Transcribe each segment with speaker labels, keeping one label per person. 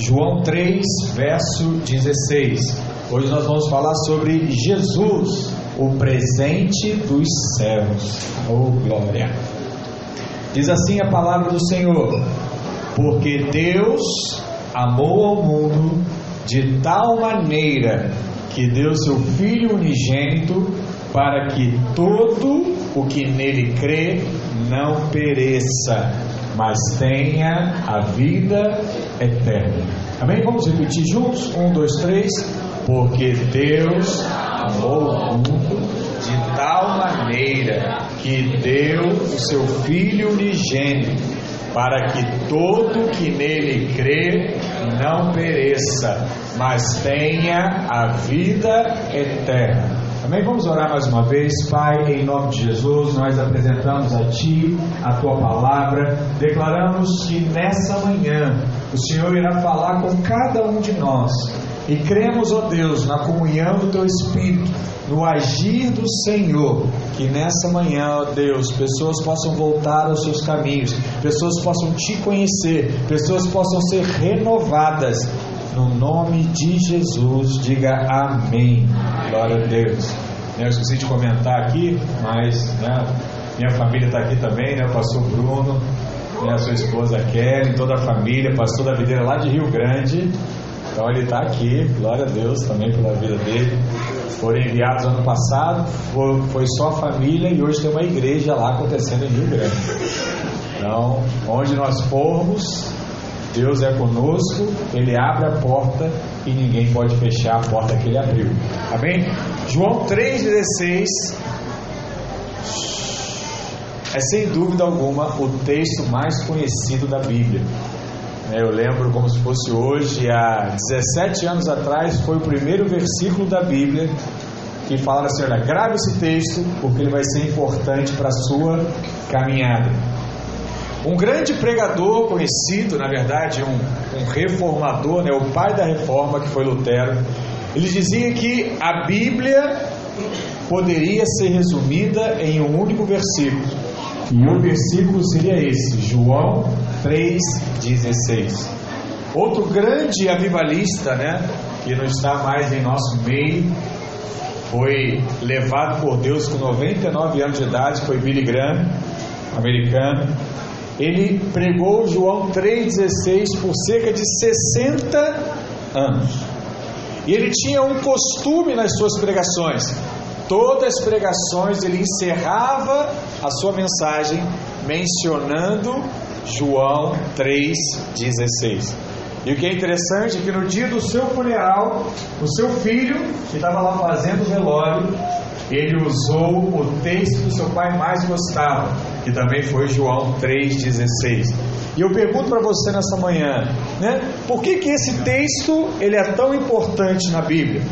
Speaker 1: João 3, verso 16. Hoje nós vamos falar sobre Jesus, o presente dos céus. Oh, glória! Diz assim a palavra do Senhor: Porque Deus amou ao mundo de tal maneira que deu seu Filho unigênito para que todo o que nele crê não pereça, mas tenha a vida eterna. Amém? Vamos repetir juntos? Um, dois, três. Porque Deus amou o mundo de tal maneira que deu o seu Filho unigênito para que todo que nele crê não pereça, mas tenha a vida eterna. Amém? Vamos orar mais uma vez, Pai, em nome de Jesus, nós apresentamos a Ti a Tua palavra, declaramos que nessa manhã o Senhor irá falar com cada um de nós. E cremos, ó Deus, na comunhão do Teu Espírito, no agir do Senhor, que nessa manhã, ó Deus, pessoas possam voltar aos seus caminhos, pessoas possam Te conhecer, pessoas possam ser renovadas no nome de Jesus, diga amém. Glória a Deus. Eu esqueci de comentar aqui, mas né, minha família está aqui também, né? O pastor Bruno, né, a sua esposa Kelly, toda a família, pastor da videira lá de Rio Grande. Então ele está aqui, glória a Deus também pela vida dele. Foram enviados ano passado, foi, foi só a família e hoje tem uma igreja lá acontecendo em Rio Grande. Então, onde nós formos, Deus é conosco, Ele abre a porta e ninguém pode fechar a porta que Ele abriu. Amém? João 3,16 é sem dúvida alguma o texto mais conhecido da Bíblia. Eu lembro como se fosse hoje, há 17 anos atrás, foi o primeiro versículo da Bíblia que fala assim: olha, grave esse texto porque ele vai ser importante para a sua caminhada. Um grande pregador conhecido, na verdade, um, um reformador, né, o pai da reforma, que foi Lutero, ele dizia que a Bíblia poderia ser resumida em um único versículo. E o versículo seria esse, João 3,16. Outro grande avivalista, né, que não está mais em nosso meio, foi levado por Deus com 99 anos de idade, foi Billy Graham, americano ele pregou João 3,16 por cerca de 60 anos. E ele tinha um costume nas suas pregações. Todas as pregações ele encerrava a sua mensagem mencionando João 3,16. E o que é interessante é que no dia do seu funeral, o seu filho, que estava lá fazendo o velório, ele usou o texto que seu pai mais gostava, que também foi João 3,16. E eu pergunto para você nessa manhã, né? Por que, que esse texto ele é tão importante na Bíblia?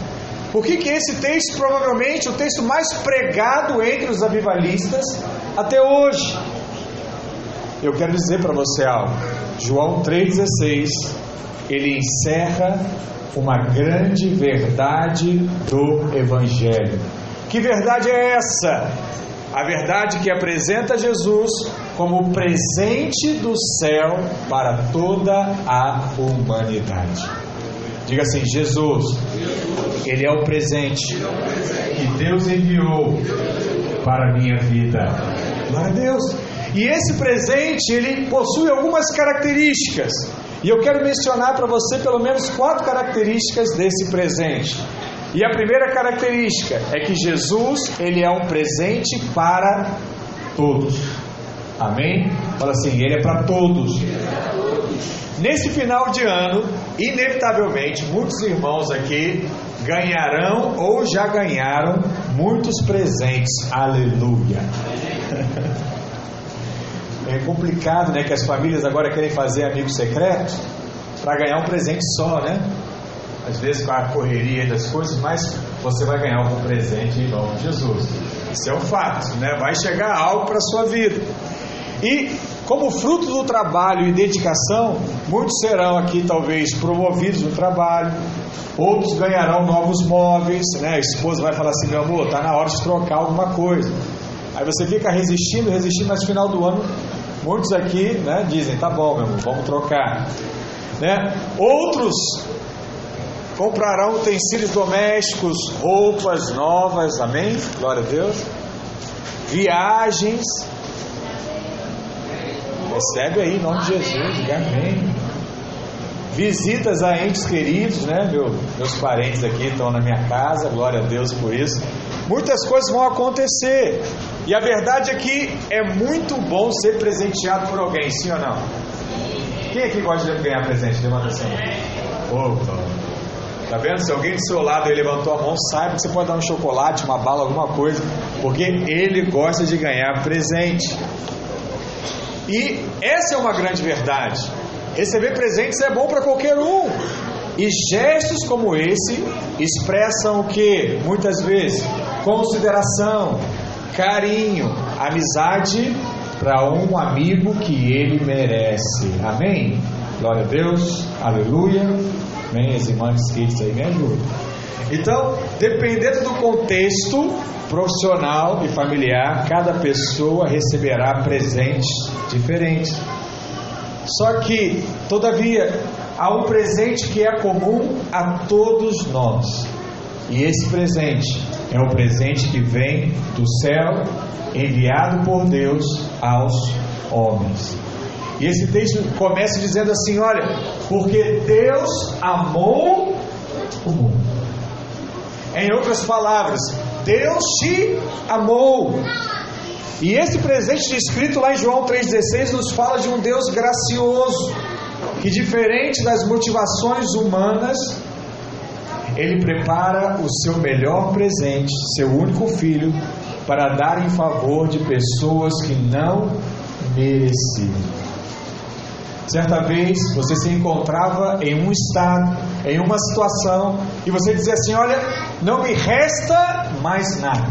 Speaker 1: Por que, que esse texto provavelmente o texto mais pregado entre os avivalistas até hoje? Eu quero dizer para você algo. João 3,16 ele encerra uma grande verdade do Evangelho. Que verdade é essa? A verdade que apresenta Jesus como presente do céu para toda a humanidade. Diga assim: Jesus, Ele é o presente que Deus enviou para a minha vida. Glória a Deus. E esse presente, ele possui algumas características. E eu quero mencionar para você pelo menos quatro características desse presente. E a primeira característica é que Jesus, ele é um presente para todos. Amém? Fala assim, ele é para todos. Nesse final de ano, inevitavelmente, muitos irmãos aqui ganharão ou já ganharam muitos presentes. Aleluia. É complicado, né, que as famílias agora querem fazer amigo secreto para ganhar um presente só, né? Às vezes com a correria das coisas, mas você vai ganhar algum presente em nome de Jesus. Isso é um fato, né? Vai chegar algo para a sua vida. E como fruto do trabalho e dedicação, muitos serão aqui talvez promovidos no trabalho, outros ganharão novos móveis, né? A esposa vai falar assim, meu amor, tá na hora de trocar alguma coisa. Aí você fica resistindo, resistindo, mas no final do ano, muitos aqui, né, dizem, tá bom, meu amor, vamos trocar. Né? Outros comprarão utensílios domésticos, roupas novas, amém? Glória a Deus. Viagens. Recebe aí em nome de Jesus, amém. Visitas a entes queridos, né? Meu, meus parentes aqui estão na minha casa, glória a Deus por isso. Muitas coisas vão acontecer. E a verdade é que é muito bom ser presenteado por alguém, sim ou não? Quem aqui gosta de ganhar presente? Levanta assim. Opa. Tá vendo? Se alguém do seu lado aí levantou a mão, saiba que você pode dar um chocolate, uma bala, alguma coisa, porque ele gosta de ganhar presente. E essa é uma grande verdade. Receber presentes é bom para qualquer um. E gestos como esse expressam o que? Muitas vezes consideração, carinho, amizade para um amigo que ele merece. Amém? Glória a Deus, aleluia. Amém? As irmãs kids aí me ajudam. Então, dependendo do contexto profissional e familiar, cada pessoa receberá presentes diferentes. Só que, todavia, há um presente que é comum a todos nós. E esse presente é o presente que vem do céu, enviado por Deus aos homens. E esse texto começa dizendo assim: olha, porque Deus amou o mundo. Em outras palavras, Deus te amou. E esse presente descrito lá em João 3,16 nos fala de um Deus gracioso, que diferente das motivações humanas, ele prepara o seu melhor presente, seu único filho, para dar em favor de pessoas que não mereciam. Certa vez você se encontrava em um estado, em uma situação, e você dizia assim: Olha, não me resta mais nada.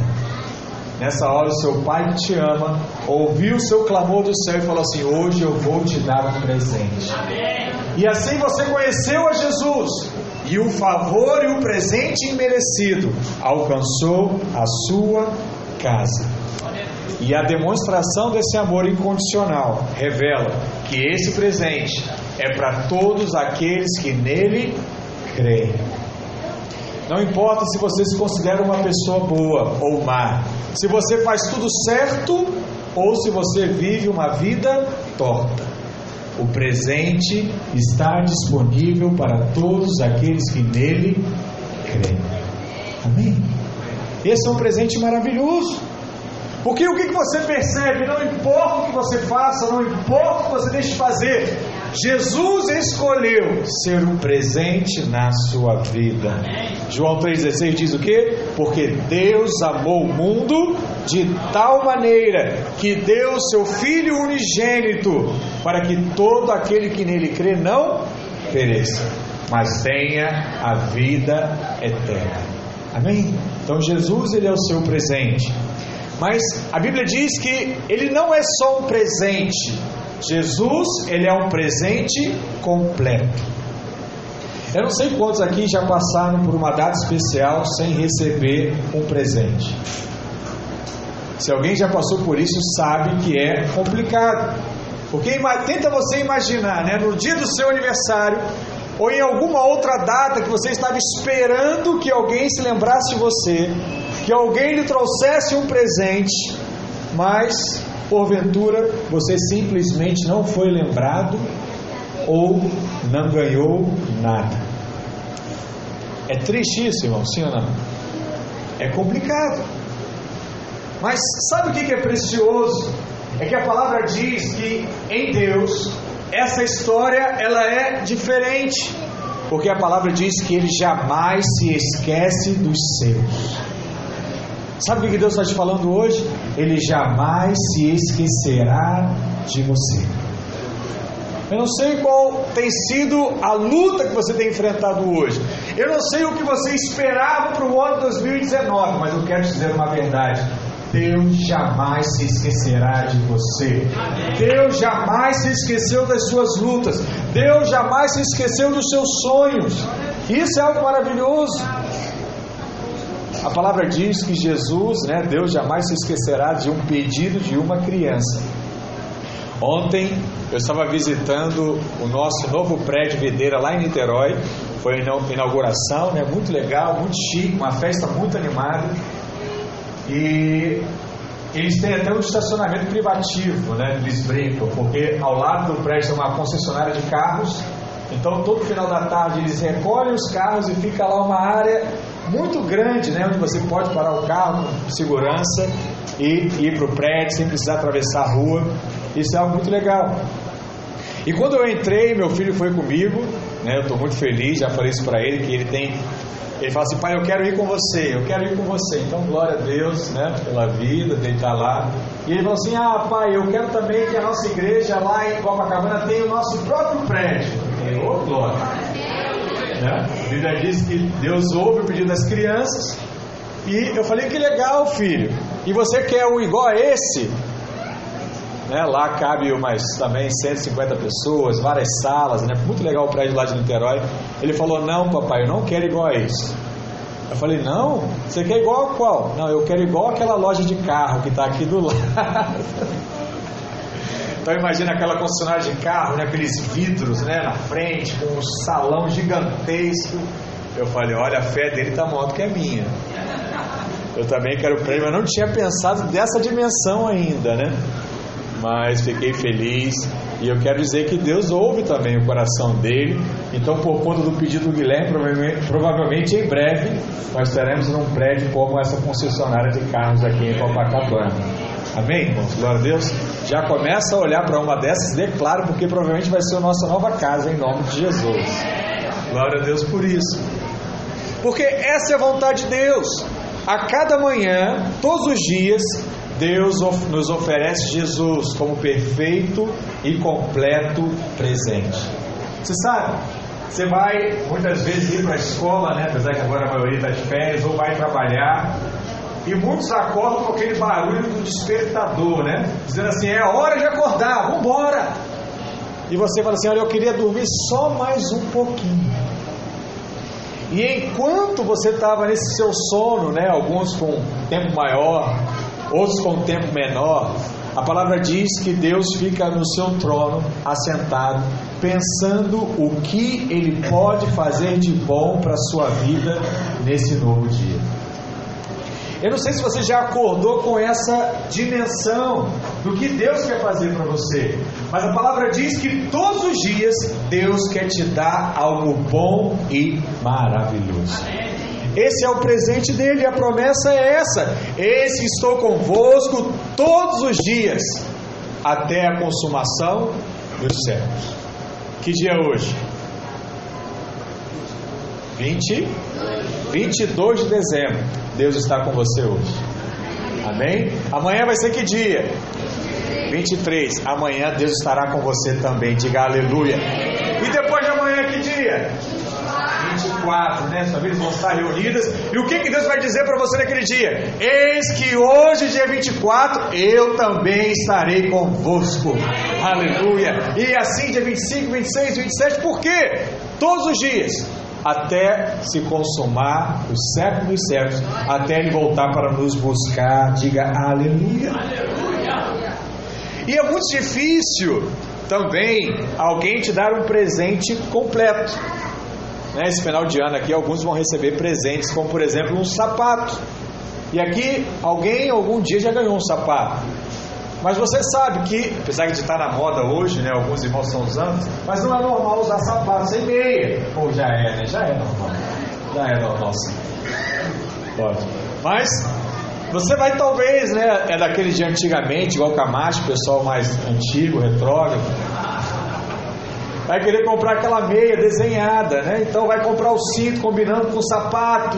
Speaker 1: Nessa hora, o seu pai que te ama ouviu o seu clamor do céu e falou assim: Hoje eu vou te dar um presente. Amém. E assim você conheceu a Jesus, e o favor e o presente imerecido alcançou a sua casa. E a demonstração desse amor incondicional revela que esse presente é para todos aqueles que nele creem. Não importa se você se considera uma pessoa boa ou má, se você faz tudo certo ou se você vive uma vida torta. O presente está disponível para todos aqueles que nele creem. Amém? Esse é um presente maravilhoso. Porque o que você percebe, não importa o que você faça, não importa o que você deixe de fazer, Jesus escolheu ser um presente na sua vida. João 3,16 diz o que? Porque Deus amou o mundo de tal maneira que deu seu Filho unigênito, para que todo aquele que nele crê não pereça, mas tenha a vida eterna. Amém? Então Jesus ele é o seu presente. Mas a Bíblia diz que ele não é só um presente. Jesus, ele é um presente completo. Eu não sei quantos aqui já passaram por uma data especial sem receber um presente. Se alguém já passou por isso, sabe que é complicado. Porque tenta você imaginar, né, no dia do seu aniversário, ou em alguma outra data que você estava esperando que alguém se lembrasse de você, que alguém lhe trouxesse um presente, mas porventura você simplesmente não foi lembrado ou não ganhou nada. É triste isso, irmão, sim ou não? É complicado. Mas sabe o que é precioso? É que a palavra diz que em Deus essa história ela é diferente, porque a palavra diz que Ele jamais se esquece dos seus. Sabe o que Deus está te falando hoje? Ele jamais se esquecerá de você. Eu não sei qual tem sido a luta que você tem enfrentado hoje. Eu não sei o que você esperava para o ano 2019, mas eu quero te dizer uma verdade. Deus jamais se esquecerá de você. Deus jamais se esqueceu das suas lutas. Deus jamais se esqueceu dos seus sonhos. Isso é algo maravilhoso. A palavra diz que Jesus, né, Deus jamais se esquecerá de um pedido de uma criança. Ontem eu estava visitando o nosso novo prédio Videira lá em Niterói. Foi a inauguração, né? Muito legal, muito chique, uma festa muito animada. E eles têm até um estacionamento privativo, né? Eles brincam, porque ao lado do prédio tem uma concessionária de carros. Então, todo final da tarde eles recolhem os carros e fica lá uma área muito grande, né? Onde você pode parar o carro com segurança e ir para o prédio sem precisar atravessar a rua. Isso é algo muito legal. E quando eu entrei, meu filho foi comigo, né? Eu estou muito feliz, já falei isso para ele, que ele tem. Ele fala assim, pai, eu quero ir com você, eu quero ir com você. Então, glória a Deus, né, pela vida, dele estar lá. E ele falou assim, ah, pai, eu quero também que a nossa igreja lá em Copacabana tenha o nosso próprio prédio. Eu, oh, glória. Né? A Bíblia diz que Deus ouve o pedido das crianças. E eu falei, que legal, filho. E você quer um igual a esse? Né? Lá cabe mais também 150 pessoas, várias salas, né? muito legal o prédio lá de Niterói. Ele falou: Não, papai, eu não quero igual a isso. Eu falei: Não, você quer igual a qual? Não, eu quero igual aquela loja de carro que está aqui do lado. Então imagina aquela concessionária de carro, né, aqueles vidros né, na frente, com um salão gigantesco. Eu falei, olha, a fé dele está maior do que a minha. Eu também quero prêmio, mas não tinha pensado dessa dimensão ainda, né? mas fiquei feliz e eu quero dizer que Deus ouve também o coração dele. Então, por conta do pedido do Guilherme, provavelmente, provavelmente em breve nós teremos um prédio como essa concessionária de carros aqui em Copacabana. Amém, irmãos? Glória a Deus. Já começa a olhar para uma dessas, declaro, porque provavelmente vai ser a nossa nova casa, em nome de Jesus. Glória a Deus por isso. Porque essa é a vontade de Deus. A cada manhã, todos os dias, Deus nos oferece Jesus como perfeito e completo presente. Você sabe, você vai muitas vezes ir para a escola, né? apesar que agora a maioria está de férias, ou vai trabalhar, e muitos acordam com aquele barulho do despertador, né? Dizendo assim, é hora de acordar, vamos embora. E você fala assim, olha, eu queria dormir só mais um pouquinho. E enquanto você estava nesse seu sono, né, alguns com tempo maior, outros com tempo menor, a palavra diz que Deus fica no seu trono, assentado, pensando o que Ele pode fazer de bom para a sua vida nesse novo dia. Eu não sei se você já acordou com essa dimensão do que Deus quer fazer para você, mas a palavra diz que todos os dias Deus quer te dar algo bom e maravilhoso. Amém. Esse é o presente dele, a promessa é essa: Eis que estou convosco todos os dias, até a consumação dos séculos. Que dia é hoje? 20, 22 de dezembro. Deus está com você hoje. Amém? Amanhã vai ser que dia? 23. Amanhã Deus estará com você também. Diga aleluia. E depois de amanhã, que dia? 24, né? Famílias vão estar reunidas. E o que, que Deus vai dizer para você naquele dia? Eis que hoje, dia 24, eu também estarei convosco. Aleluia. E assim, dia 25, 26, 27, por quê? Todos os dias. Até se consumar o século dos séculos, até Ele voltar para nos buscar. Diga aleluia. aleluia. E é muito difícil também alguém te dar um presente completo. Né, esse final de ano aqui, alguns vão receber presentes, como por exemplo um sapato. E aqui, alguém algum dia já ganhou um sapato. Mas você sabe que, apesar de estar na moda hoje, né, alguns irmãos estão usando, mas não é normal usar sapato sem meia. Ou já é, né? Já é normal. Já é normal sim. Pode. Mas você vai talvez, né? É daqueles de antigamente, igual Camacho, pessoal mais antigo, retrógrado vai querer comprar aquela meia desenhada, né? Então vai comprar o cinto combinando com o sapato.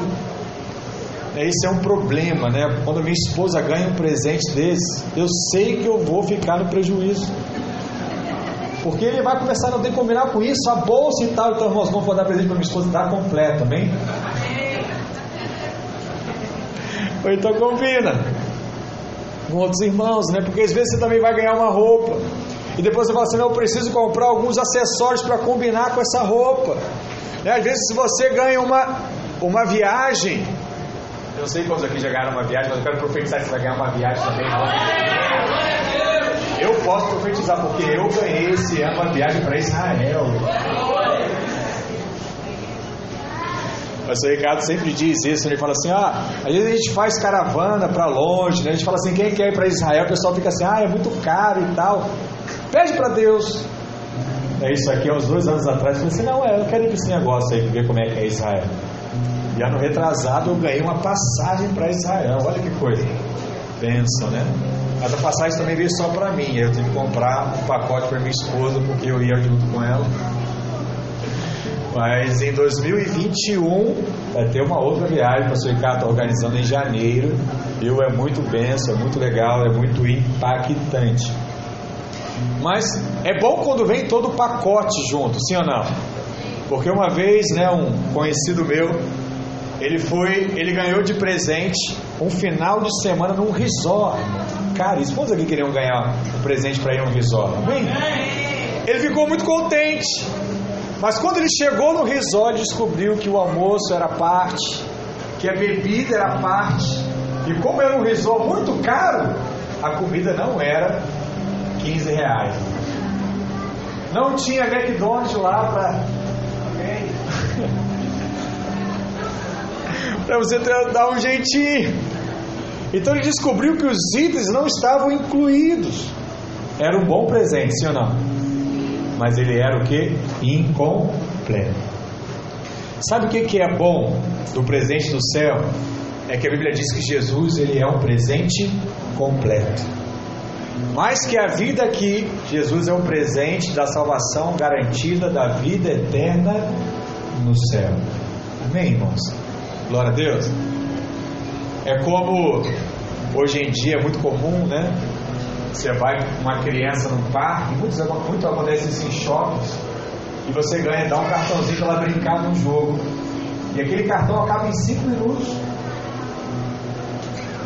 Speaker 1: Esse é um problema, né? Quando minha esposa ganha um presente desse, eu sei que eu vou ficar no prejuízo. Porque ele vai começar não que combinar com isso, a bolsa e tal. Então, irmãos, não dar presente para minha esposa, dá completa, bem? Ou então combina com outros irmãos, né? Porque às vezes você também vai ganhar uma roupa. E depois você fala assim: não, eu preciso comprar alguns acessórios para combinar com essa roupa. Né? Às vezes, você ganha uma, uma viagem, não sei quantos aqui já ganharam uma viagem, mas eu quero profetizar que você vai ganhar uma viagem também. Eu posso profetizar, porque eu ganhei esse ano uma viagem para Israel. O pastor Ricardo sempre diz isso, ele fala assim, ah, às vezes a gente faz caravana para longe, né? a gente fala assim, quem quer ir para Israel, o pessoal fica assim, ah, é muito caro e tal. Pede para Deus. É isso aqui, há uns dois anos atrás, eu falei assim, não, é, eu quero ir para esse negócio aí, ver como é que é Israel. E ano retrasado eu ganhei uma passagem para Israel, olha que coisa. Bênção, né? Mas a passagem também veio só para mim, eu tive que comprar um pacote para minha esposa, porque eu ia junto com ela. Mas em 2021 vai ter uma outra viagem o Ricardo está organizando em janeiro. Eu é muito benção, é muito legal, é muito impactante. Mas é bom quando vem todo o pacote junto, sim ou não? Porque uma vez, né, um conhecido meu, ele foi, ele ganhou de presente um final de semana num resort. Cara, esposa aqui queriam ganhar um presente para ir num resort, amém? Ele ficou muito contente. Mas quando ele chegou no resort, descobriu que o almoço era parte, que a bebida era parte. E como era um resort muito caro, a comida não era 15 reais. Não tinha McDonald's lá para. Para você dar um jeitinho. Então ele descobriu que os itens não estavam incluídos. Era um bom presente, sim ou não? mas ele era o que? Incompleto. Sabe o que, que é bom do presente do céu? É que a Bíblia diz que Jesus ele é um presente completo. Mais que a vida aqui, Jesus é um presente da salvação garantida da vida eterna no céu. Amém, irmãos? Glória a Deus. É como hoje em dia é muito comum, né? Você vai com uma criança no parque, muito, muito acontece isso em shoppings, e você ganha, dá um cartãozinho para ela brincar num jogo. E aquele cartão acaba em 5 minutos.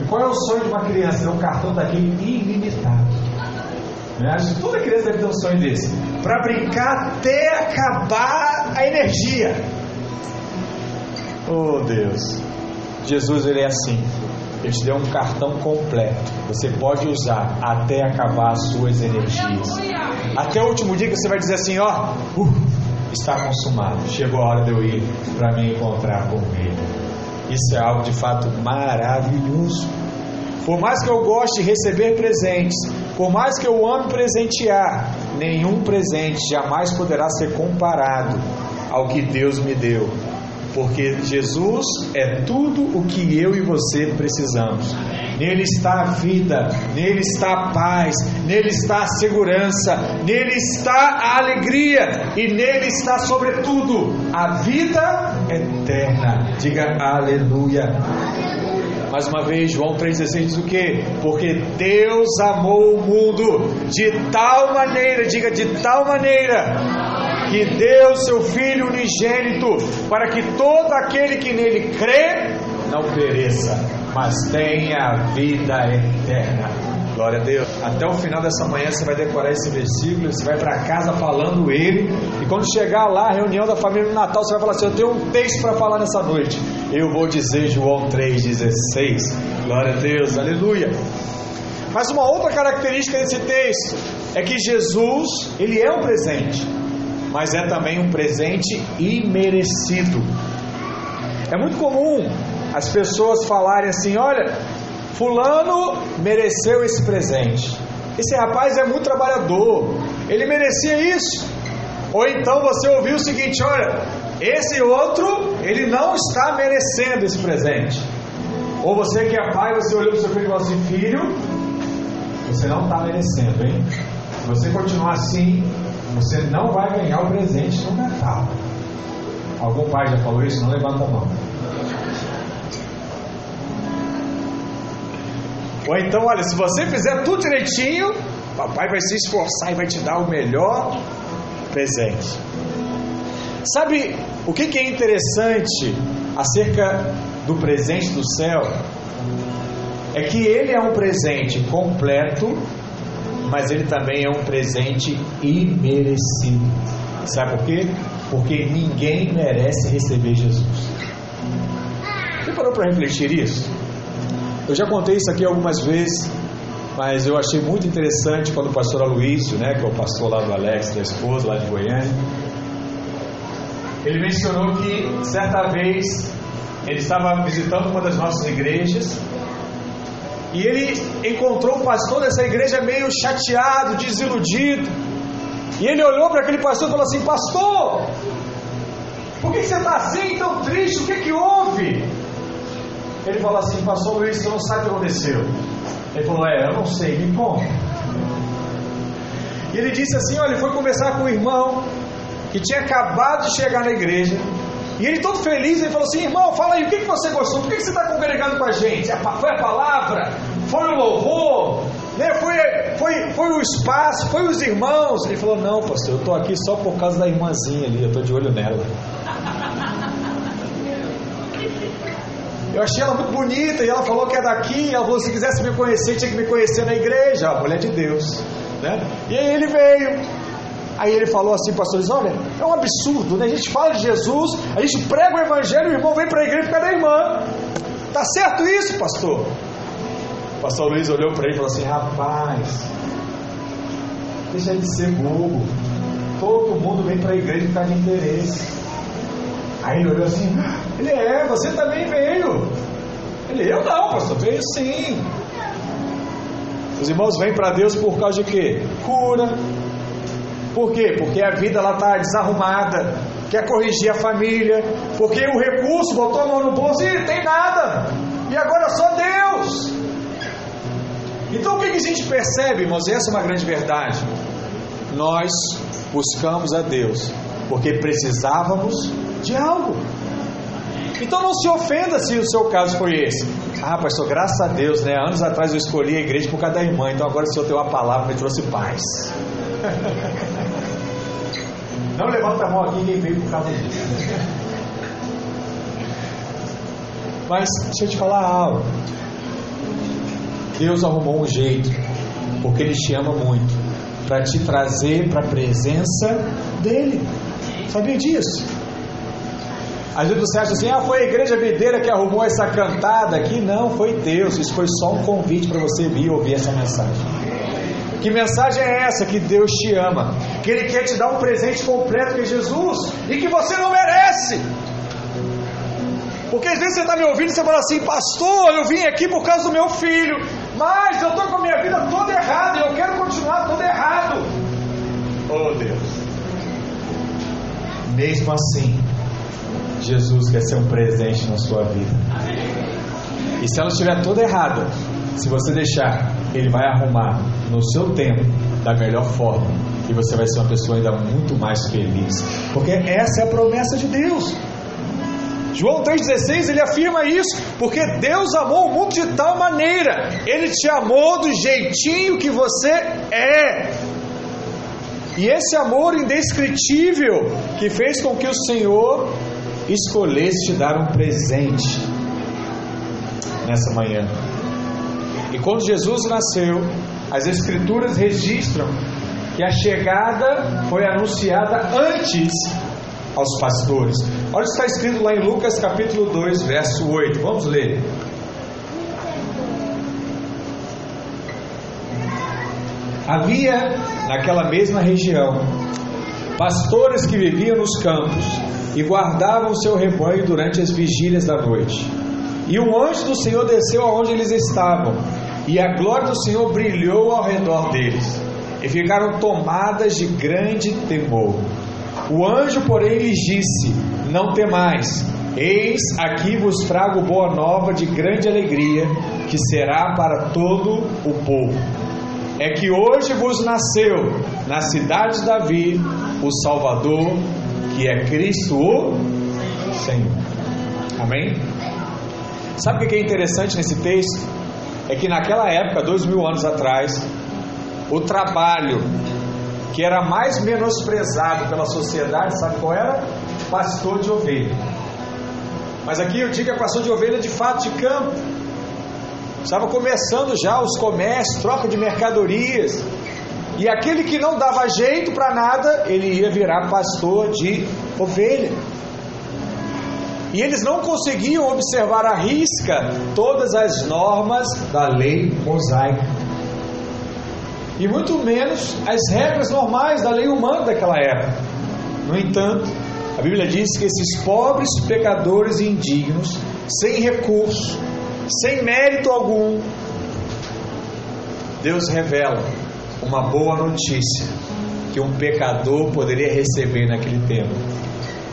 Speaker 1: E qual é o sonho de uma criança? É um cartão daquele ilimitado. Né? Toda criança deve ter um sonho desse. Para brincar até acabar a energia. Oh Deus. Jesus ele é assim. Ele te deu um cartão completo. Você pode usar até acabar as suas energias. Até o último dia que você vai dizer assim: ó, uh, está consumado. Chegou a hora de eu ir para me encontrar com Ele. Isso é algo de fato maravilhoso. Por mais que eu goste de receber presentes, por mais que eu ame presentear, nenhum presente jamais poderá ser comparado ao que Deus me deu porque Jesus é tudo o que eu e você precisamos. Nele está a vida, nele está a paz, nele está a segurança, nele está a alegria e nele está, sobretudo, a vida eterna. Diga aleluia. Mais uma vez, João 3,16 diz o que? Porque Deus amou o mundo de tal maneira, diga de tal maneira, que deu seu Filho unigênito, para que todo aquele que nele crê não pereça, mas tenha vida eterna. Glória a Deus. Até o final dessa manhã você vai decorar esse versículo, você vai para casa falando ele, e quando chegar lá, a reunião da família no Natal, você vai falar assim: Eu tenho um texto para falar nessa noite. Eu vou dizer João 3,16. Glória a Deus, aleluia. Mas uma outra característica desse texto é que Jesus, ele é um presente mas é também um presente imerecido. É muito comum as pessoas falarem assim: olha, Fulano mereceu esse presente. Esse rapaz é muito trabalhador, ele merecia isso. Ou então você ouviu o seguinte: olha, esse outro, ele não está merecendo esse presente. Ou você que é pai, você olhou para o seu filho e falou assim: filho, você não está merecendo, hein? Se você continuar assim, você não vai ganhar o presente no Natal. Algum pai já falou isso? Não levanta a mão. Ou então, olha, se você fizer tudo direitinho, papai vai se esforçar e vai te dar o melhor presente. Sabe o que, que é interessante acerca do presente do céu? É que ele é um presente completo mas ele também é um presente imerecido. Sabe por quê? Porque ninguém merece receber Jesus. Você parou para refletir isso? Eu já contei isso aqui algumas vezes, mas eu achei muito interessante quando o pastor Aloysio, né, que é o pastor lá do Alex, da esposa, lá de Goiânia, ele mencionou que certa vez ele estava visitando uma das nossas igrejas e ele encontrou o pastor dessa igreja meio chateado, desiludido. E ele olhou para aquele pastor e falou assim: Pastor, por que você está assim, tão triste? O que, que houve? Ele falou assim: Pastor Luiz, você não sabe o que aconteceu. Ele falou: É, eu não sei, me conta. E ele disse assim: Olha, ele foi conversar com o irmão que tinha acabado de chegar na igreja. E ele todo feliz, ele falou assim, irmão, fala aí, o que, que você gostou? Por que, que você está congregando com a gente? Foi a palavra? Foi o louvor? Né? Foi, foi, foi o espaço? Foi os irmãos? Ele falou, não, pastor, eu estou aqui só por causa da irmãzinha ali, eu estou de olho nela. Eu achei ela muito bonita e ela falou que é daqui. Ela falou: se quisesse me conhecer, tinha que me conhecer na igreja, a mulher de Deus. Né? E aí ele veio. Aí ele falou assim, pastores: olha, é um absurdo, né? A gente fala de Jesus, a gente prega o evangelho, o irmão vem para a igreja por causa da irmã. Tá certo isso, pastor? O pastor Luiz olhou para ele e falou assim: rapaz, deixa ele ser bobo. Todo mundo vem para a igreja por causa de interesse. Aí ele olhou assim: ele é, você também veio. Ele, eu não, pastor, veio sim. Os irmãos vêm para Deus por causa de quê? Cura. Por quê? Porque a vida está desarrumada, quer corrigir a família, porque o recurso botou a mão no bolso e tem nada. E agora só Deus. Então o que, que a gente percebe, irmãos? Essa é uma grande verdade. Nós buscamos a Deus porque precisávamos de algo. Então não se ofenda se o seu caso foi esse. Ah, pastor, graças a Deus, né? Anos atrás eu escolhi a igreja por causa da irmã, então agora o Senhor tem uma palavra me trouxe paz. Não levanta a mão aqui quem veio por causa disso. Mas deixa eu te falar algo. Deus arrumou um jeito, porque Ele te ama muito, para te trazer para a presença dEle. Sabia disso? Às vezes você acha assim, ah, foi a igreja videira que arrumou essa cantada aqui. Não, foi Deus. Isso foi só um convite para você vir ouvir essa mensagem. Que mensagem é essa? Que Deus te ama, que Ele quer te dar um presente completo que Jesus e que você não merece. Porque às vezes você está me ouvindo e você fala assim, pastor, eu vim aqui por causa do meu filho, mas eu estou com a minha vida toda errada e eu quero continuar todo errado. Oh Deus. Mesmo assim, Jesus quer ser um presente na sua vida. E se ela estiver toda errada, se você deixar, Ele vai arrumar no seu tempo, da melhor forma, e você vai ser uma pessoa ainda muito mais feliz. Porque essa é a promessa de Deus. João 3,16 ele afirma isso, porque Deus amou o mundo de tal maneira, Ele te amou do jeitinho que você é. E esse amor indescritível que fez com que o Senhor escolhesse te dar um presente nessa manhã. Quando Jesus nasceu, as Escrituras registram que a chegada foi anunciada antes aos pastores. Olha o que está escrito lá em Lucas capítulo 2, verso 8. Vamos ler. Havia naquela mesma região pastores que viviam nos campos e guardavam seu rebanho durante as vigílias da noite. E um anjo do Senhor desceu aonde eles estavam, e a glória do Senhor brilhou ao redor deles, e ficaram tomadas de grande temor. O anjo, porém, lhes disse: Não temais, eis aqui vos trago boa nova de grande alegria, que será para todo o povo. É que hoje vos nasceu na cidade de Davi o Salvador, que é Cristo o Senhor. Amém? Sabe o que é interessante nesse texto? É que naquela época, dois mil anos atrás, o trabalho que era mais menosprezado pela sociedade, sabe qual era? Pastor de ovelha. Mas aqui eu digo que é pastor de ovelha de fato de campo. Estava começando já os comércios, troca de mercadorias. E aquele que não dava jeito para nada, ele ia virar pastor de ovelha. E eles não conseguiam observar à risca todas as normas da lei mosaica. e muito menos as regras normais da lei humana daquela época. No entanto, a Bíblia diz que esses pobres pecadores indignos, sem recurso, sem mérito algum, Deus revela uma boa notícia que um pecador poderia receber naquele tempo.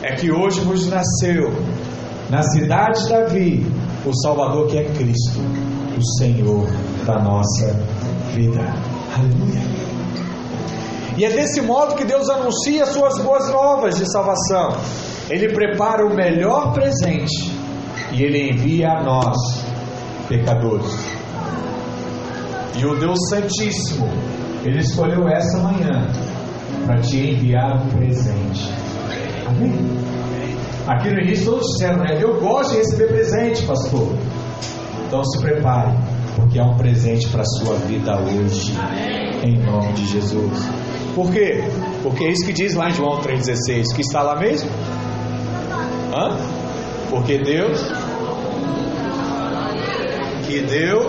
Speaker 1: É que hoje vos nasceu, na cidade de Davi, o Salvador que é Cristo, o Senhor da nossa vida. Aleluia. E é desse modo que Deus anuncia suas boas novas de salvação. Ele prepara o melhor presente e ele envia a nós, pecadores. E o Deus Santíssimo, ele escolheu essa manhã para te enviar um presente. Amém? Aqui no início todos disseram, né? Eu gosto de receber presente, pastor. Então se prepare, porque é um presente para a sua vida hoje. Em nome de Jesus. Por quê? Porque é isso que diz lá em João 3,16, que está lá mesmo? Hã? Porque Deus que deu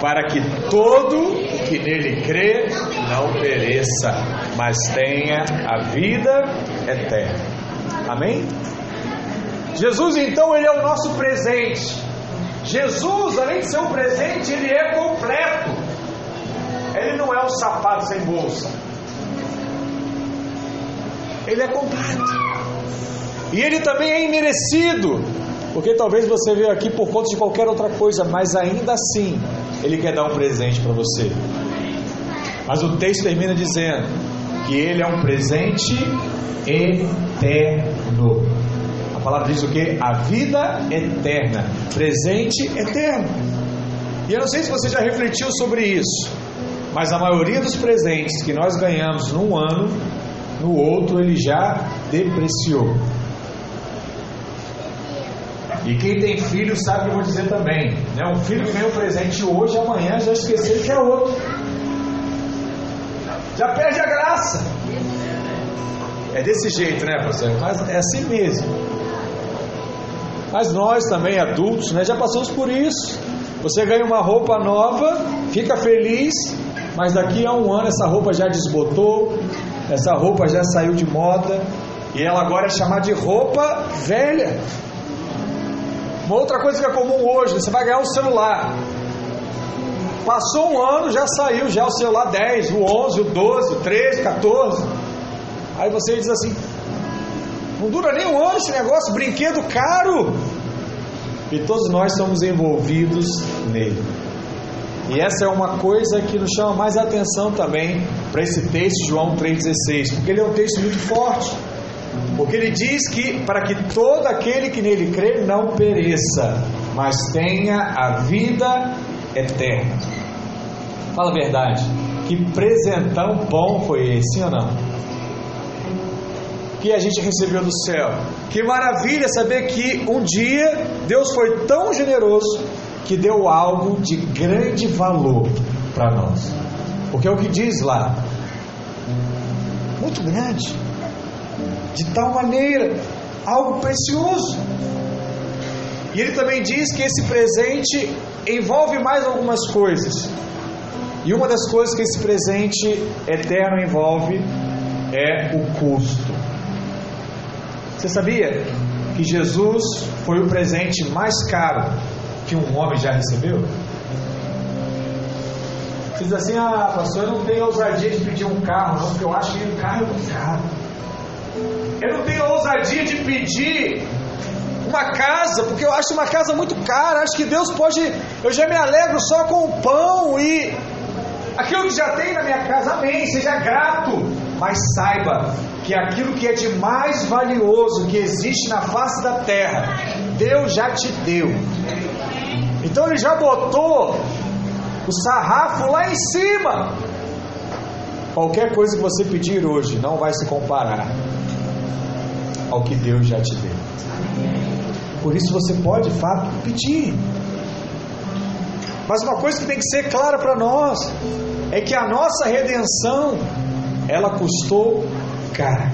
Speaker 1: para que todo que nele crê não pereça, mas tenha a vida eterna. Amém? Jesus, então, ele é o nosso presente. Jesus, além de ser um presente, ele é completo. Ele não é um sapato sem bolsa. Ele é completo. E ele também é imerecido. Porque talvez você veio aqui por conta de qualquer outra coisa, mas ainda assim, ele quer dar um presente para você. Mas o texto termina dizendo que ele é um presente eterno. A palavra diz o que? A vida eterna. Presente eterno. E eu não sei se você já refletiu sobre isso, mas a maioria dos presentes que nós ganhamos num ano, no outro ele já depreciou. E quem tem filho sabe o que eu vou dizer também. Né? Um filho que ganha um presente hoje, amanhã já esqueceu que é outro. Já perde a graça. É desse jeito, né, pastor? Mas é assim mesmo. Mas nós também, adultos, né, já passamos por isso. Você ganha uma roupa nova, fica feliz, mas daqui a um ano essa roupa já desbotou, essa roupa já saiu de moda, e ela agora é chamada de roupa velha. Uma outra coisa que é comum hoje, você vai ganhar um celular. Passou um ano, já saiu já o celular 10, o 11, o 12, o 13, 14. Aí você diz assim: não dura nem um ano esse negócio, brinquedo caro. E todos nós somos envolvidos nele. E essa é uma coisa que nos chama mais atenção também para esse texto, João 3,16, porque ele é um texto muito forte. Porque ele diz que para que todo aquele que nele crê não pereça, mas tenha a vida eterna. Fala a verdade. Que presentão bom foi esse, ou não? Que a gente recebeu do céu. Que maravilha saber que um dia Deus foi tão generoso que deu algo de grande valor para nós. Porque é o que diz lá. Muito grande de tal maneira, algo precioso. E ele também diz que esse presente envolve mais algumas coisas. E uma das coisas que esse presente eterno envolve é o custo. Você sabia que Jesus foi o presente mais caro que um homem já recebeu? Você diz assim, ah, pastor, eu não tenho ousadia de pedir um carro, não, porque eu acho que o carro é muito caro. Eu não tenho ousadia de pedir uma casa, porque eu acho uma casa muito cara. Acho que Deus pode. Eu já me alegro só com o pão e aquilo que já tem na minha casa. Amém. Seja grato. Mas saiba que aquilo que é de mais valioso que existe na face da terra, Deus já te deu. Então Ele já botou o sarrafo lá em cima. Qualquer coisa que você pedir hoje não vai se comparar ao que Deus já te deu. Por isso você pode, de fato, pedir. Mas uma coisa que tem que ser clara para nós é que a nossa redenção ela custou cara.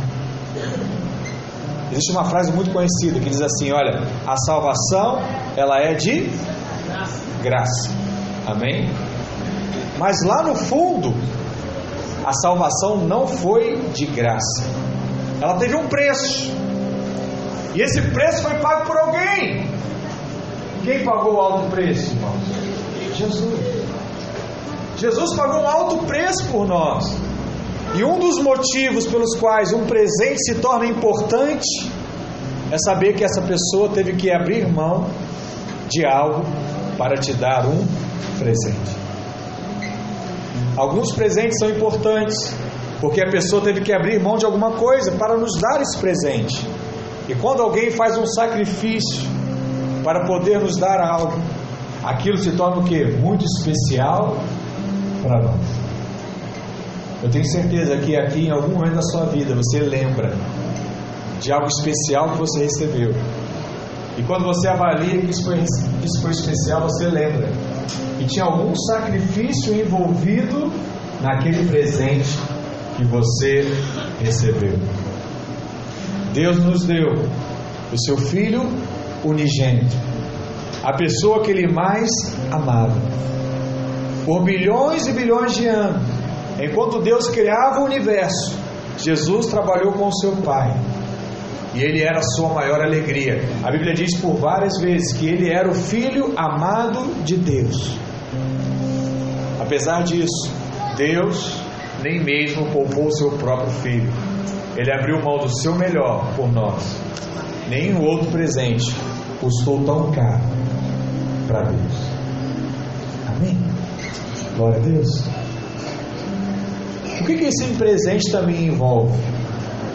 Speaker 1: Existe uma frase muito conhecida que diz assim: olha, a salvação ela é de graça. Amém? Mas lá no fundo, a salvação não foi de graça. Ela teve um preço. E esse preço foi pago por alguém. Quem pagou o alto preço, irmãos? Jesus. Jesus pagou um alto preço por nós. E um dos motivos pelos quais um presente se torna importante é saber que essa pessoa teve que abrir mão de algo para te dar um presente. Alguns presentes são importantes porque a pessoa teve que abrir mão de alguma coisa para nos dar esse presente. E quando alguém faz um sacrifício para poder nos dar algo, aquilo se torna o que? Muito especial para nós. Eu tenho certeza que aqui em algum momento da sua vida você lembra de algo especial que você recebeu. E quando você avalia que isso foi, isso foi especial, você lembra que tinha algum sacrifício envolvido naquele presente que você recebeu. Deus nos deu o seu Filho unigênito, a pessoa que Ele mais amava. Por bilhões e bilhões de anos, enquanto Deus criava o universo, Jesus trabalhou com o seu Pai e ele era a sua maior alegria. A Bíblia diz por várias vezes que ele era o filho amado de Deus. Apesar disso, Deus nem mesmo poupou seu próprio filho. Ele abriu mão do seu melhor por nós. Nenhum outro presente custou tão caro para Deus. Amém? Glória a Deus. O que, que esse presente também envolve?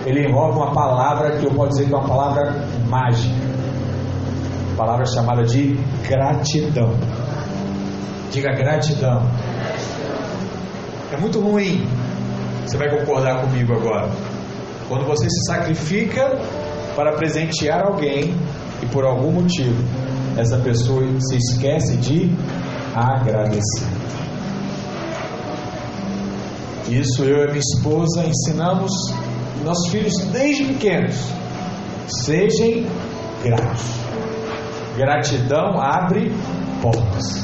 Speaker 1: ele envolve uma palavra que eu posso dizer que é uma palavra mágica. Palavra chamada de gratidão. Diga gratidão. É muito ruim. Você vai concordar comigo agora. Quando você se sacrifica para presentear alguém e por algum motivo essa pessoa se esquece de agradecer. Isso eu e minha esposa ensinamos nossos filhos desde pequenos, sejam gratos. Gratidão abre portas.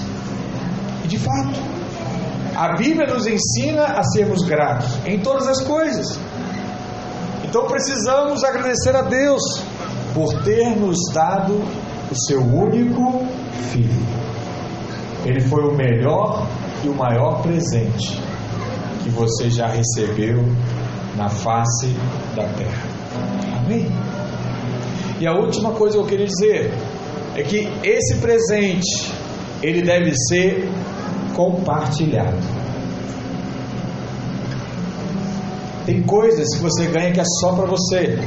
Speaker 1: E de fato, a Bíblia nos ensina a sermos gratos em todas as coisas. Então precisamos agradecer a Deus por ter nos dado o seu único filho. Ele foi o melhor e o maior presente que você já recebeu na face da terra. Amém? E a última coisa que eu queria dizer é que esse presente ele deve ser compartilhado. Tem coisas que você ganha que é só para você,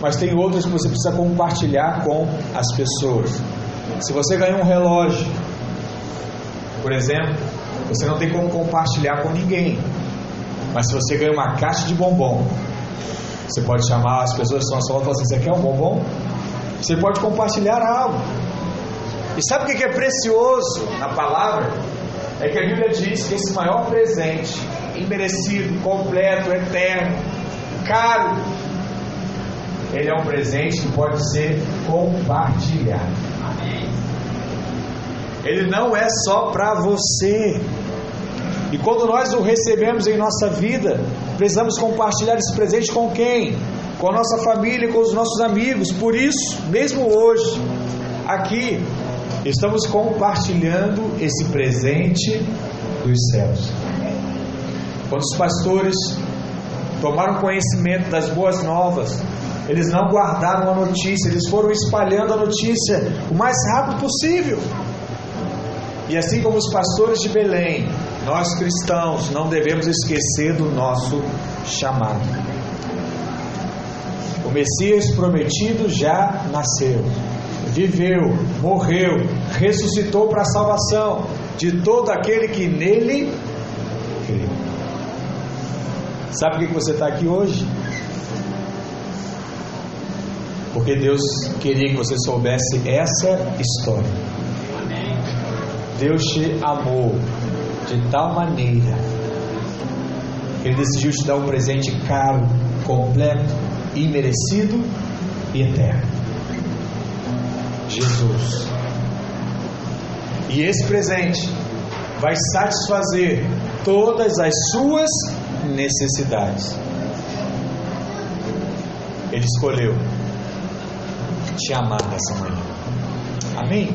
Speaker 1: mas tem outras que você precisa compartilhar com as pessoas. Se você ganha um relógio, por exemplo, você não tem como compartilhar com ninguém. Mas se você ganha uma caixa de bombom, você pode chamar as pessoas que estão à sua volta e falar assim: Você quer um bombom? Você pode compartilhar algo. E sabe o que é precioso na palavra? É que a Bíblia diz que esse maior presente, imerecido, completo, eterno, caro, ele é um presente que pode ser compartilhado. Ele não é só para você. E quando nós o recebemos em nossa vida, precisamos compartilhar esse presente com quem? Com a nossa família, com os nossos amigos. Por isso, mesmo hoje, aqui, estamos compartilhando esse presente dos céus. Quando os pastores tomaram conhecimento das boas novas, eles não guardaram a notícia, eles foram espalhando a notícia o mais rápido possível. E assim como os pastores de Belém nós cristãos não devemos esquecer do nosso chamado. O Messias prometido já nasceu, viveu, morreu, ressuscitou para a salvação de todo aquele que nele crê. Sabe por que você está aqui hoje? Porque Deus queria que você soubesse essa história. Deus te amou de tal maneira Ele decidiu te dar um presente caro, completo, imerecido e eterno. Jesus. E esse presente vai satisfazer todas as suas necessidades. Ele escolheu te amar nessa manhã. Amém?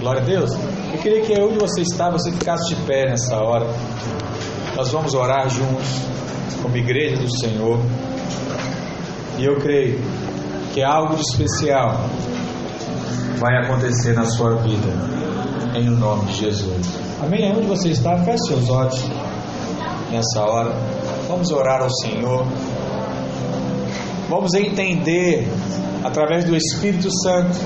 Speaker 1: Glória a Deus. Eu queria que onde você está, você ficasse de pé nessa hora. Nós vamos orar juntos, como igreja do Senhor. E eu creio que algo de especial vai acontecer na sua vida, em nome de Jesus. Amém? Onde você está, feche seus olhos nessa hora. Vamos orar ao Senhor. Vamos entender, através do Espírito Santo,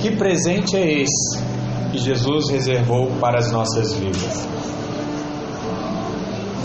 Speaker 1: que presente é esse que Jesus reservou para as nossas vidas.